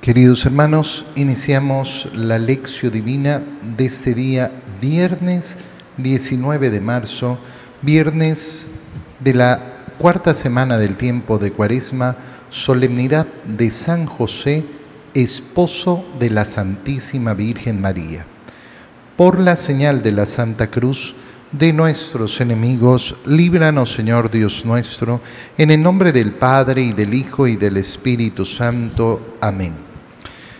Queridos hermanos, iniciamos la lección divina de este día, viernes 19 de marzo, viernes de la cuarta semana del tiempo de Cuaresma, solemnidad de San José, esposo de la Santísima Virgen María. Por la señal de la Santa Cruz de nuestros enemigos, líbranos Señor Dios nuestro, en el nombre del Padre y del Hijo y del Espíritu Santo. Amén.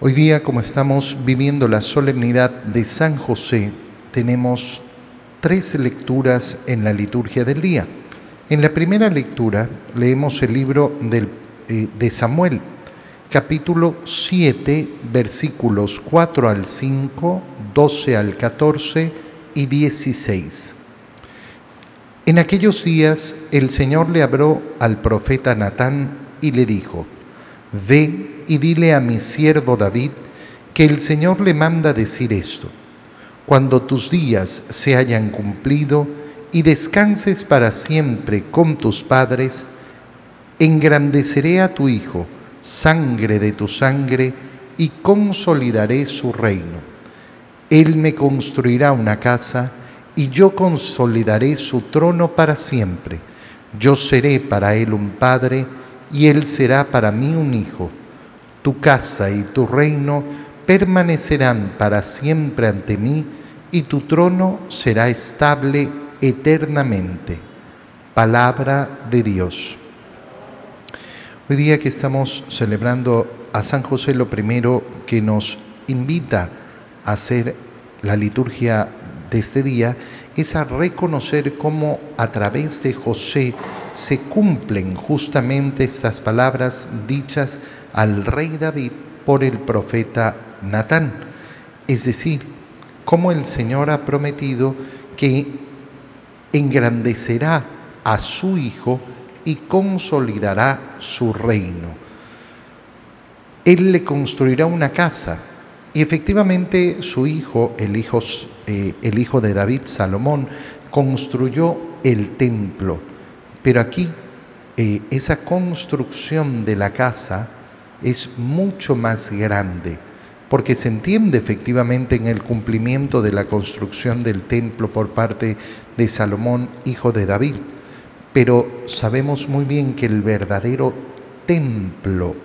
Hoy día, como estamos viviendo la solemnidad de San José, tenemos tres lecturas en la liturgia del día. En la primera lectura leemos el libro eh, de Samuel, capítulo 7, versículos 4 al 5, 12 al 14 y 16. En aquellos días el Señor le habló al profeta Natán y le dijo, Ve y dile a mi siervo David que el Señor le manda decir esto. Cuando tus días se hayan cumplido y descanses para siempre con tus padres, engrandeceré a tu Hijo, sangre de tu sangre, y consolidaré su reino. Él me construirá una casa y yo consolidaré su trono para siempre. Yo seré para él un padre y él será para mí un hijo tu casa y tu reino permanecerán para siempre ante mí y tu trono será estable eternamente. Palabra de Dios. Hoy día que estamos celebrando a San José, lo primero que nos invita a hacer la liturgia de este día es a reconocer cómo a través de José se cumplen justamente estas palabras dichas al rey David por el profeta Natán. Es decir, cómo el Señor ha prometido que engrandecerá a su Hijo y consolidará su reino. Él le construirá una casa y efectivamente su hijo, el hijo, eh, el hijo de David, Salomón, construyó el templo. Pero aquí eh, esa construcción de la casa es mucho más grande, porque se entiende efectivamente en el cumplimiento de la construcción del templo por parte de Salomón, hijo de David. Pero sabemos muy bien que el verdadero templo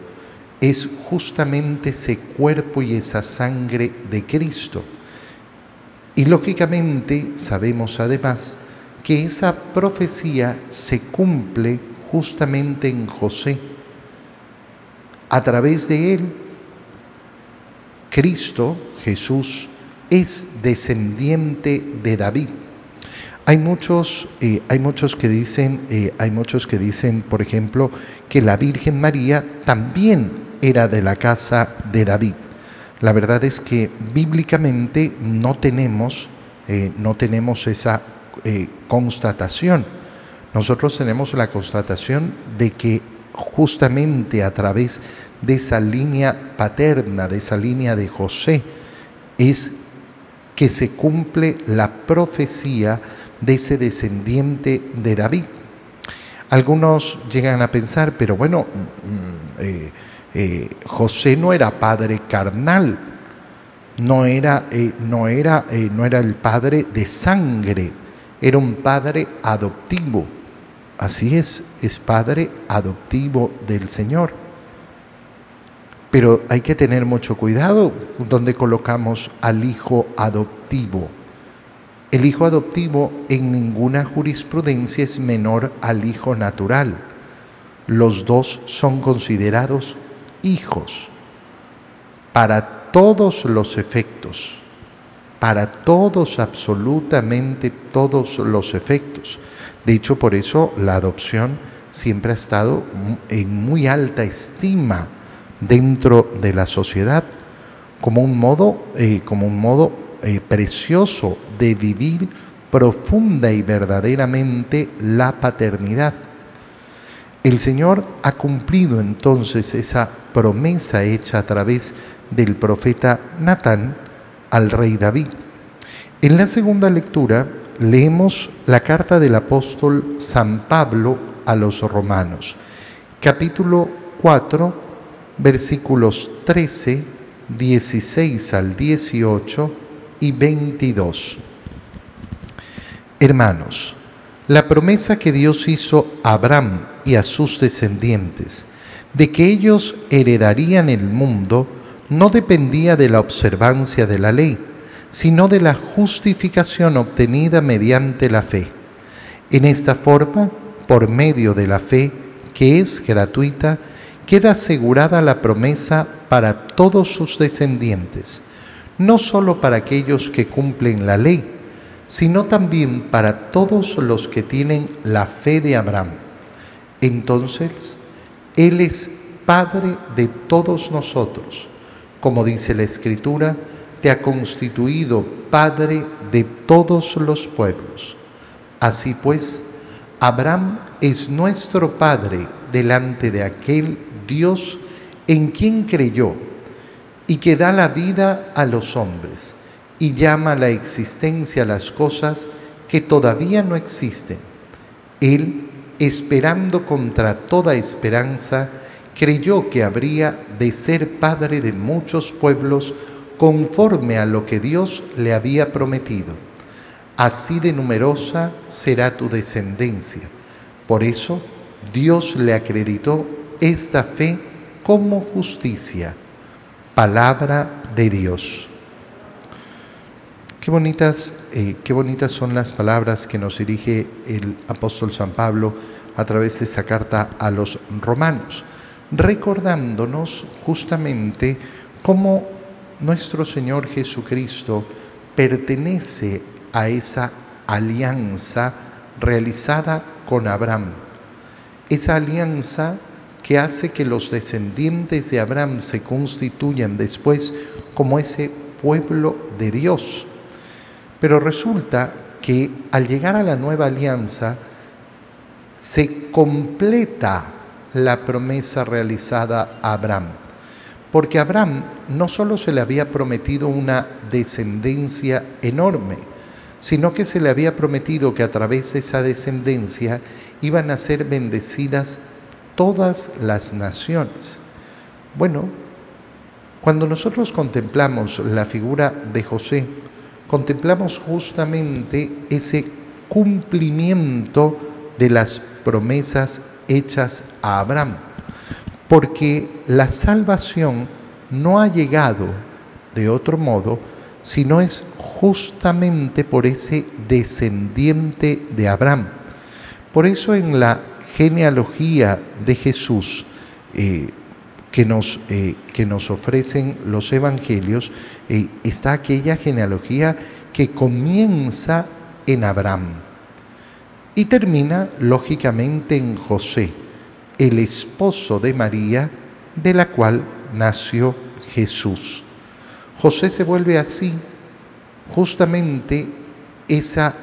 es justamente ese cuerpo y esa sangre de Cristo. Y lógicamente sabemos además que esa profecía se cumple justamente en José. A través de él, Cristo, Jesús, es descendiente de David. Hay muchos, eh, hay muchos que dicen, eh, hay muchos que dicen, por ejemplo, que la Virgen María también era de la casa de David. La verdad es que bíblicamente no tenemos, eh, no tenemos esa eh, constatación. Nosotros tenemos la constatación de que justamente a través de esa línea paterna, de esa línea de José, es que se cumple la profecía de ese descendiente de David. Algunos llegan a pensar, pero bueno, mm, eh, eh, José no era padre carnal, no era, no, era, no era el padre de sangre, era un padre adoptivo. Así es, es padre adoptivo del Señor. Pero hay que tener mucho cuidado donde colocamos al hijo adoptivo. El hijo adoptivo en ninguna jurisprudencia es menor al hijo natural. Los dos son considerados hijos para todos los efectos, para todos, absolutamente todos los efectos. De hecho, por eso la adopción siempre ha estado en muy alta estima dentro de la sociedad, como un modo, eh, como un modo eh, precioso de vivir profunda y verdaderamente la paternidad. El Señor ha cumplido entonces esa promesa hecha a través del profeta Natán al rey David. En la segunda lectura leemos la carta del apóstol San Pablo a los romanos, capítulo 4, versículos 13, 16 al 18 y 22. Hermanos, la promesa que Dios hizo a Abraham y a sus descendientes de que ellos heredarían el mundo no dependía de la observancia de la ley, sino de la justificación obtenida mediante la fe. En esta forma, por medio de la fe, que es gratuita, queda asegurada la promesa para todos sus descendientes, no solo para aquellos que cumplen la ley, sino también para todos los que tienen la fe de Abraham. Entonces, Él es Padre de todos nosotros. Como dice la Escritura, te ha constituido Padre de todos los pueblos. Así pues, Abraham es nuestro Padre delante de aquel Dios en quien creyó y que da la vida a los hombres y llama a la existencia las cosas que todavía no existen. Él, esperando contra toda esperanza, creyó que habría de ser padre de muchos pueblos conforme a lo que Dios le había prometido. Así de numerosa será tu descendencia. Por eso Dios le acreditó esta fe como justicia. Palabra de Dios. Qué bonitas, eh, qué bonitas son las palabras que nos dirige el apóstol San Pablo a través de esta carta a los romanos, recordándonos justamente cómo nuestro Señor Jesucristo pertenece a esa alianza realizada con Abraham. Esa alianza que hace que los descendientes de Abraham se constituyan después como ese pueblo de Dios. Pero resulta que al llegar a la nueva alianza se completa la promesa realizada a Abraham. Porque a Abraham no solo se le había prometido una descendencia enorme, sino que se le había prometido que a través de esa descendencia iban a ser bendecidas todas las naciones. Bueno, cuando nosotros contemplamos la figura de José, contemplamos justamente ese cumplimiento de las promesas hechas a Abraham, porque la salvación no ha llegado de otro modo, sino es justamente por ese descendiente de Abraham. Por eso en la genealogía de Jesús eh, que, nos, eh, que, nos, ofrecen los evangelios, eh, está aquella genealogía que comienza en Abraham y termina lógicamente en José, el esposo de María, de la cual nació Jesús. José se vuelve así justamente esa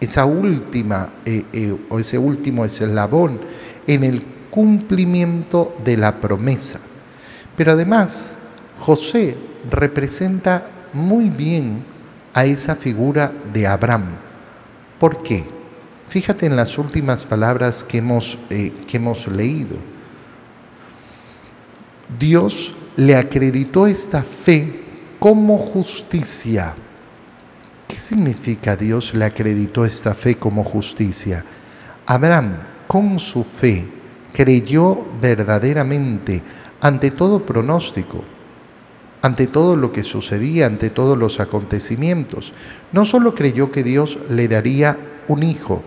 esa última eh, eh, o ese último eslabón en el cumplimiento de la promesa. Pero además, José representa muy bien a esa figura de Abraham. ¿Por qué? Fíjate en las últimas palabras que hemos, eh, que hemos leído. Dios le acreditó esta fe como justicia ¿Qué significa Dios le acreditó esta fe como justicia? Abraham, con su fe, creyó verdaderamente ante todo pronóstico, ante todo lo que sucedía, ante todos los acontecimientos. No solo creyó que Dios le daría un hijo,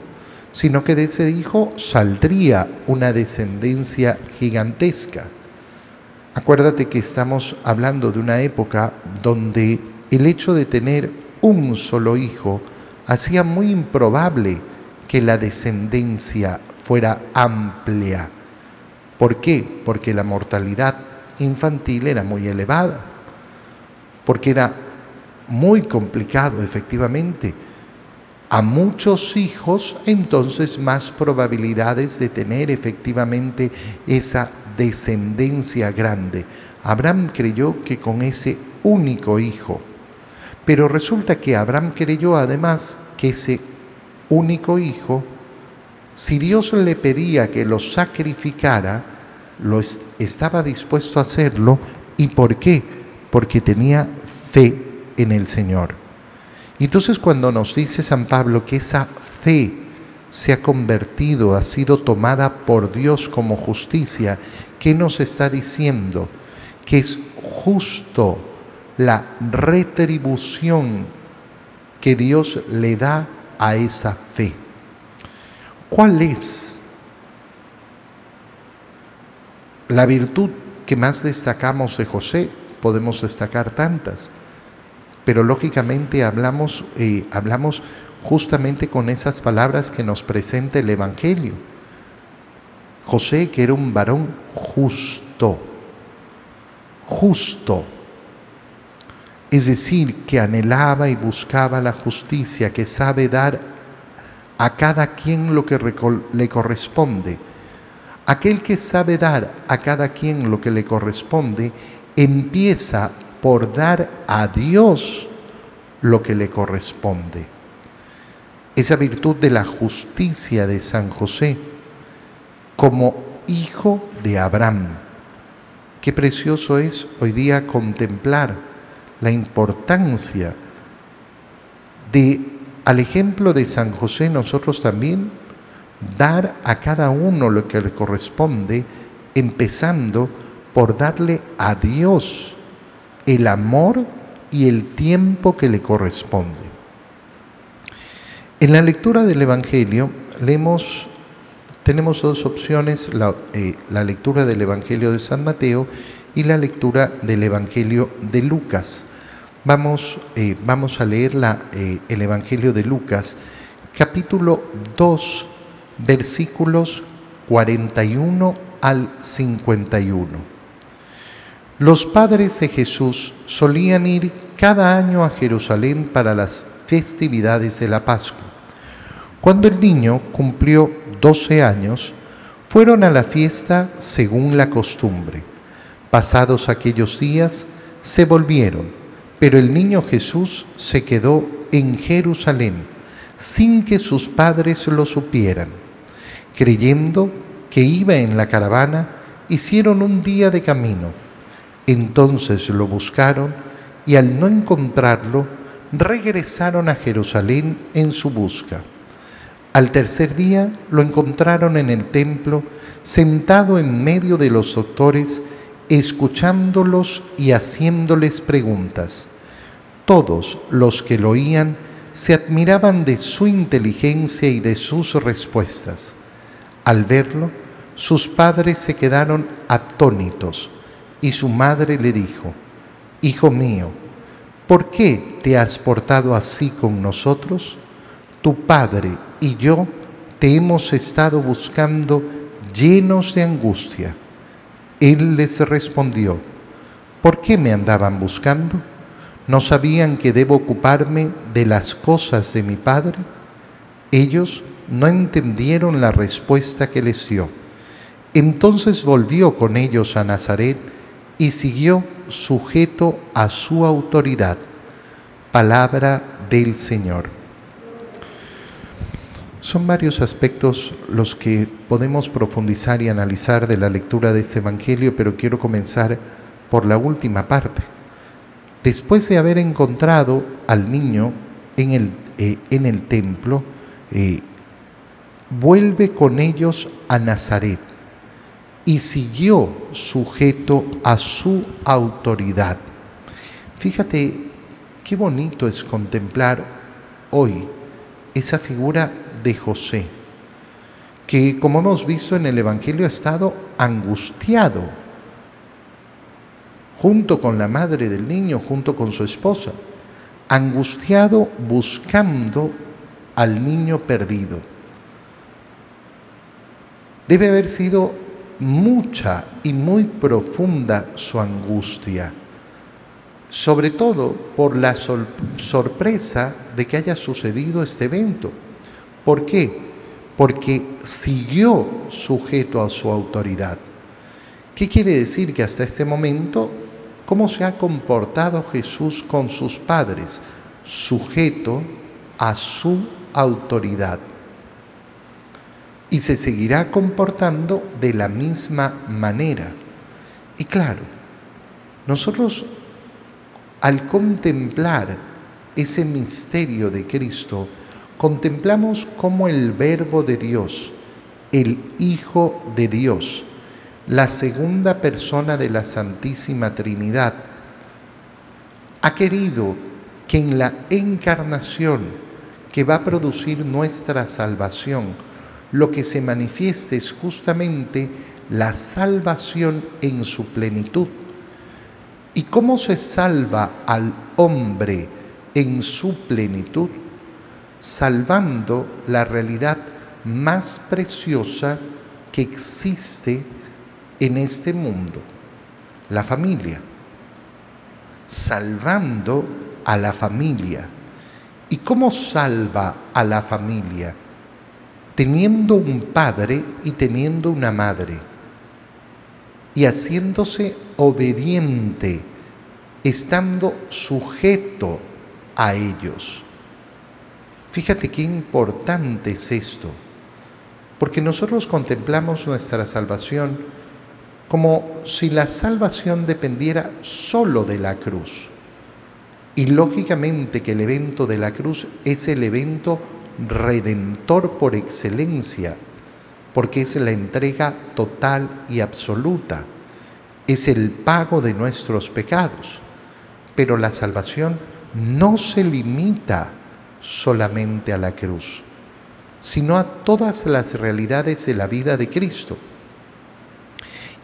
sino que de ese hijo saldría una descendencia gigantesca. Acuérdate que estamos hablando de una época donde el hecho de tener un solo hijo, hacía muy improbable que la descendencia fuera amplia. ¿Por qué? Porque la mortalidad infantil era muy elevada, porque era muy complicado efectivamente. A muchos hijos, entonces más probabilidades de tener efectivamente esa descendencia grande. Abraham creyó que con ese único hijo, pero resulta que Abraham creyó además que ese único hijo, si Dios le pedía que lo sacrificara, lo estaba dispuesto a hacerlo. ¿Y por qué? Porque tenía fe en el Señor. Y entonces cuando nos dice San Pablo que esa fe se ha convertido, ha sido tomada por Dios como justicia, ¿qué nos está diciendo? Que es justo la retribución que Dios le da a esa fe. ¿Cuál es la virtud que más destacamos de José? Podemos destacar tantas pero lógicamente hablamos, eh, hablamos justamente con esas palabras que nos presenta el Evangelio. José, que era un varón justo, justo, es decir, que anhelaba y buscaba la justicia, que sabe dar a cada quien lo que le corresponde. Aquel que sabe dar a cada quien lo que le corresponde, empieza por dar a Dios lo que le corresponde. Esa virtud de la justicia de San José como hijo de Abraham. Qué precioso es hoy día contemplar la importancia de, al ejemplo de San José, nosotros también dar a cada uno lo que le corresponde, empezando por darle a Dios el amor y el tiempo que le corresponde. En la lectura del Evangelio tenemos dos opciones, la, eh, lectura del Evangelio de San Mateo y la lectura del Evangelio de Lucas. Vamos, eh, vamos a leer la, eh, el Evangelio de Lucas, capítulo 2, versículos 41 al 51. Los padres de Jesús solían ir cada año a Jerusalén para las festividades de la Pascua. Cuando el niño cumplió 12 años, fueron a la fiesta según la costumbre. Pasados aquellos días, se volvieron, pero el niño Jesús se quedó en Jerusalén sin que sus padres lo supieran. Creyendo que iba en la caravana, hicieron un día de camino entonces lo buscaron y al no encontrarlo, regresaron a Jerusalén en su busca. Al tercer día lo encontraron en el templo, sentado en medio de los doctores, escuchándolos y haciéndoles preguntas. Todos los que lo oían se admiraban de su inteligencia y de sus respuestas. Al verlo, sus padres se quedaron atónitos y su madre le dijo, Hijo mío, ¿por qué te has portado así con nosotros? Tu padre y yo te hemos estado buscando llenos de angustia. Él les respondió, ¿por qué me andaban buscando? ¿No sabían que debo ocuparme de las cosas de mi padre? Ellos no entendieron la respuesta que les dio. Entonces volvió con ellos a Nazaret, y siguió sujeto a su autoridad. Palabra del Señor. Son varios aspectos los que podemos profundizar y analizar de la lectura de este Evangelio, pero quiero comenzar por la última parte. Después de haber encontrado al niño en el, eh, en el templo, eh, vuelve con ellos a Nazaret y siguió sujeto a su autoridad. Fíjate qué bonito es contemplar hoy esa figura de José, que como hemos visto en el Evangelio ha estado angustiado junto con la madre del niño, junto con su esposa, angustiado buscando al niño perdido. Debe haber sido mucha y muy profunda su angustia, sobre todo por la sorpresa de que haya sucedido este evento. ¿Por qué? Porque siguió sujeto a su autoridad. ¿Qué quiere decir que hasta este momento, cómo se ha comportado Jesús con sus padres? Sujeto a su autoridad y se seguirá comportando de la misma manera. Y claro, nosotros al contemplar ese misterio de Cristo, contemplamos como el Verbo de Dios, el Hijo de Dios, la segunda persona de la Santísima Trinidad, ha querido que en la encarnación que va a producir nuestra salvación, lo que se manifiesta es justamente la salvación en su plenitud. ¿Y cómo se salva al hombre en su plenitud? Salvando la realidad más preciosa que existe en este mundo, la familia. Salvando a la familia. ¿Y cómo salva a la familia? Teniendo un padre y teniendo una madre, y haciéndose obediente, estando sujeto a ellos. Fíjate qué importante es esto, porque nosotros contemplamos nuestra salvación como si la salvación dependiera solo de la cruz. Y lógicamente que el evento de la cruz es el evento redentor por excelencia, porque es la entrega total y absoluta, es el pago de nuestros pecados. Pero la salvación no se limita solamente a la cruz, sino a todas las realidades de la vida de Cristo.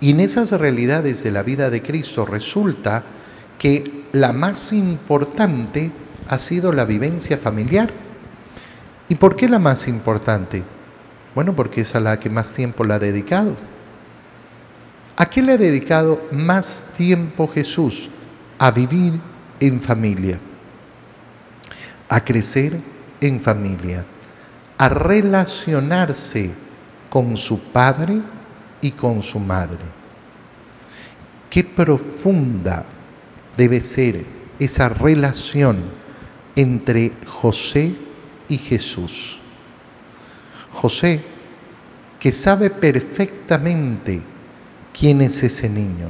Y en esas realidades de la vida de Cristo resulta que la más importante ha sido la vivencia familiar ¿Y por qué la más importante? Bueno, porque es a la que más tiempo la ha dedicado. ¿A qué le ha dedicado más tiempo Jesús? A vivir en familia, a crecer en familia, a relacionarse con su padre y con su madre. Qué profunda debe ser esa relación entre José y Jesús. José, que sabe perfectamente quién es ese niño,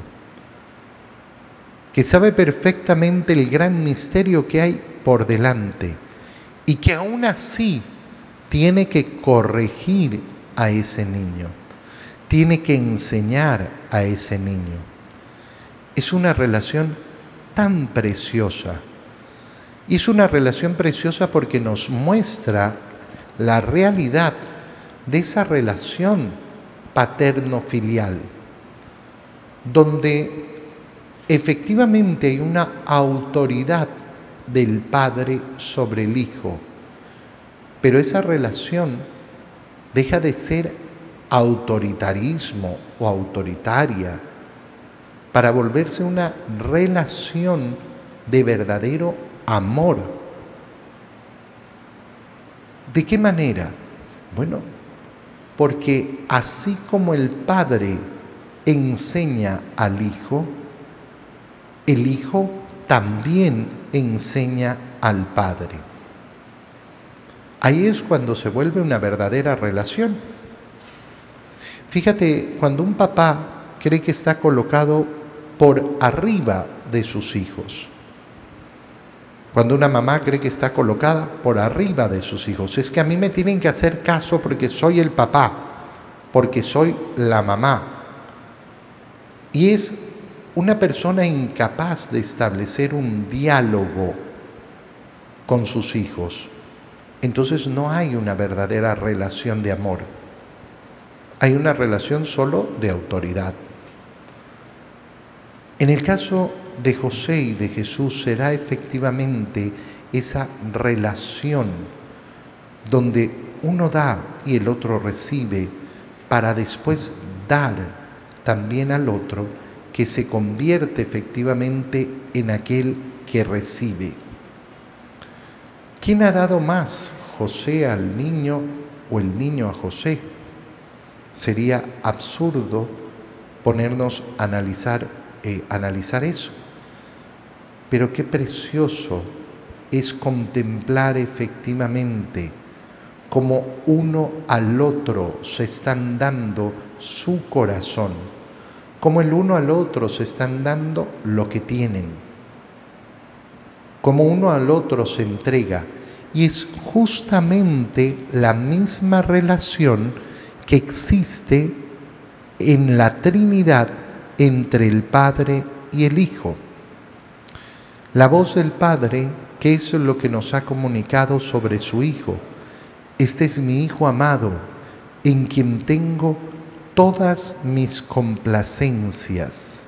que sabe perfectamente el gran misterio que hay por delante y que aún así tiene que corregir a ese niño, tiene que enseñar a ese niño. Es una relación tan preciosa y es una relación preciosa porque nos muestra la realidad de esa relación paterno-filial, donde efectivamente hay una autoridad del Padre sobre el Hijo, pero esa relación deja de ser autoritarismo o autoritaria para volverse una relación de verdadero amor. ¿De qué manera? Bueno, porque así como el Padre enseña al Hijo, el Hijo también enseña al Padre. Ahí es cuando se vuelve una verdadera relación. Fíjate, cuando un papá cree que está colocado por arriba de sus hijos, cuando una mamá cree que está colocada por arriba de sus hijos. Es que a mí me tienen que hacer caso porque soy el papá, porque soy la mamá. Y es una persona incapaz de establecer un diálogo con sus hijos. Entonces no hay una verdadera relación de amor. Hay una relación solo de autoridad. En el caso de José y de Jesús se da efectivamente esa relación donde uno da y el otro recibe para después dar también al otro que se convierte efectivamente en aquel que recibe. ¿Quién ha dado más, José al niño o el niño a José? Sería absurdo ponernos a analizar, eh, analizar eso. Pero qué precioso es contemplar efectivamente cómo uno al otro se están dando su corazón, cómo el uno al otro se están dando lo que tienen, cómo uno al otro se entrega. Y es justamente la misma relación que existe en la Trinidad entre el Padre y el Hijo. La voz del Padre, que es lo que nos ha comunicado sobre su Hijo. Este es mi Hijo amado, en quien tengo todas mis complacencias,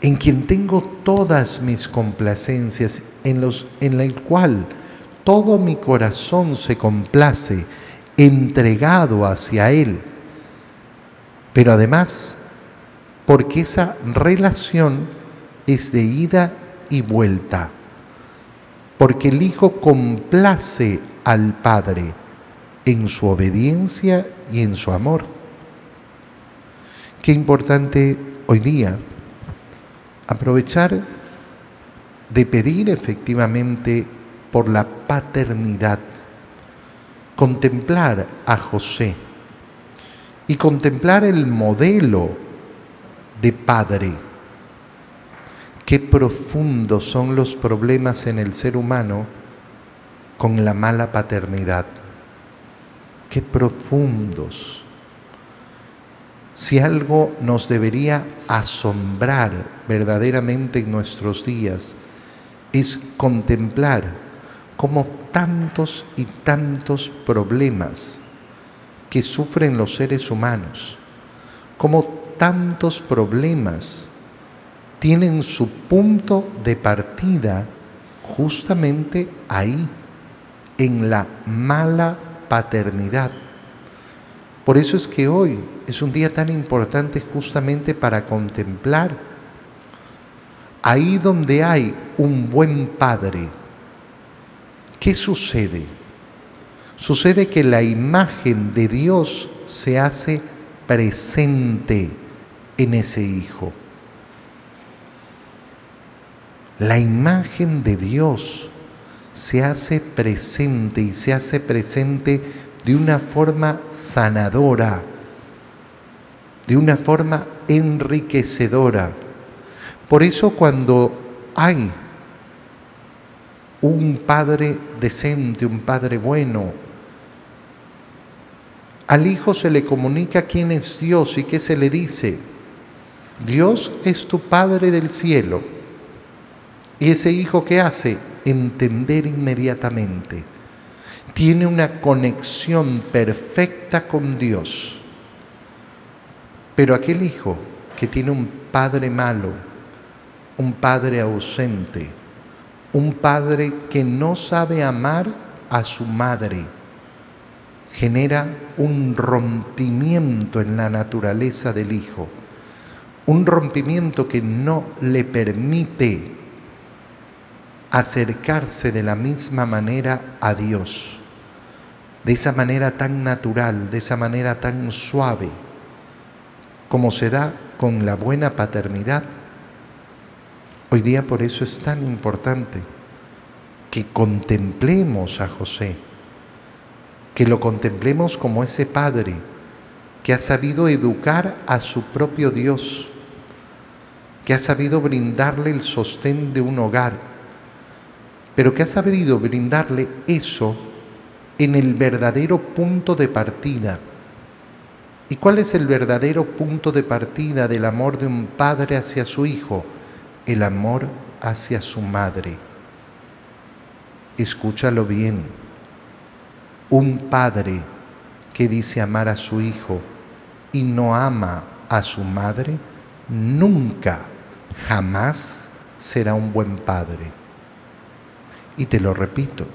en quien tengo todas mis complacencias, en, los, en el cual todo mi corazón se complace, entregado hacia Él. Pero además, porque esa relación es de ida y vuelta, porque el Hijo complace al Padre en su obediencia y en su amor. Qué importante hoy día aprovechar de pedir efectivamente por la paternidad, contemplar a José y contemplar el modelo de padre. Qué profundos son los problemas en el ser humano con la mala paternidad qué profundos. Si algo nos debería asombrar verdaderamente en nuestros días, es contemplar cómo tantos y tantos problemas que sufren los seres humanos, cómo tantos problemas tienen su punto de partida justamente ahí, en la mala paternidad. Por eso es que hoy es un día tan importante justamente para contemplar ahí donde hay un buen padre. ¿Qué sucede? Sucede que la imagen de Dios se hace presente en ese hijo. La imagen de Dios se hace presente y se hace presente de una forma sanadora, de una forma enriquecedora. Por eso cuando hay un padre decente, un padre bueno, al hijo se le comunica quién es Dios y qué se le dice. Dios es tu Padre del cielo. ¿Y ese hijo qué hace? entender inmediatamente. Tiene una conexión perfecta con Dios. Pero aquel hijo que tiene un padre malo, un padre ausente, un padre que no sabe amar a su madre, genera un rompimiento en la naturaleza del hijo, un rompimiento que no le permite acercarse de la misma manera a Dios, de esa manera tan natural, de esa manera tan suave, como se da con la buena paternidad. Hoy día por eso es tan importante que contemplemos a José, que lo contemplemos como ese padre que ha sabido educar a su propio Dios, que ha sabido brindarle el sostén de un hogar, pero que ha sabido brindarle eso en el verdadero punto de partida. ¿Y cuál es el verdadero punto de partida del amor de un padre hacia su hijo? El amor hacia su madre. Escúchalo bien. Un padre que dice amar a su hijo y no ama a su madre, nunca, jamás será un buen padre. Y te lo repito,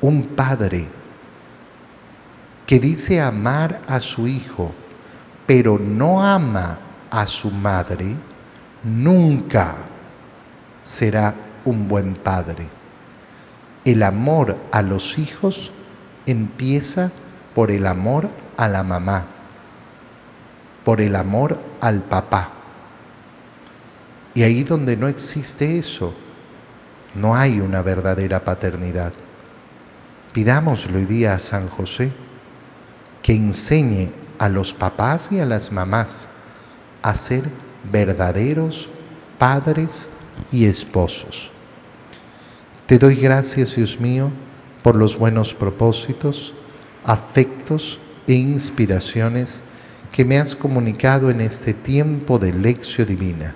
un padre que dice amar a su hijo, pero no ama a su madre, nunca será un buen padre. El amor a los hijos empieza por el amor a la mamá, por el amor al papá. Y ahí donde no existe eso, no hay una verdadera paternidad. Pidámosle hoy día a San José que enseñe a los papás y a las mamás a ser verdaderos padres y esposos. Te doy gracias, Dios mío, por los buenos propósitos, afectos e inspiraciones que me has comunicado en este tiempo de lección divina.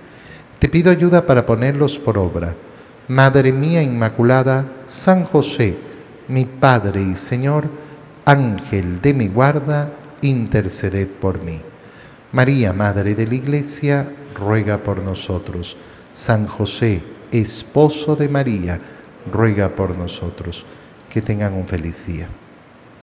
Te pido ayuda para ponerlos por obra. Madre mía Inmaculada, San José, mi Padre y Señor, Ángel de mi guarda, interceded por mí. María, Madre de la Iglesia, ruega por nosotros. San José, esposo de María, ruega por nosotros. Que tengan un feliz día.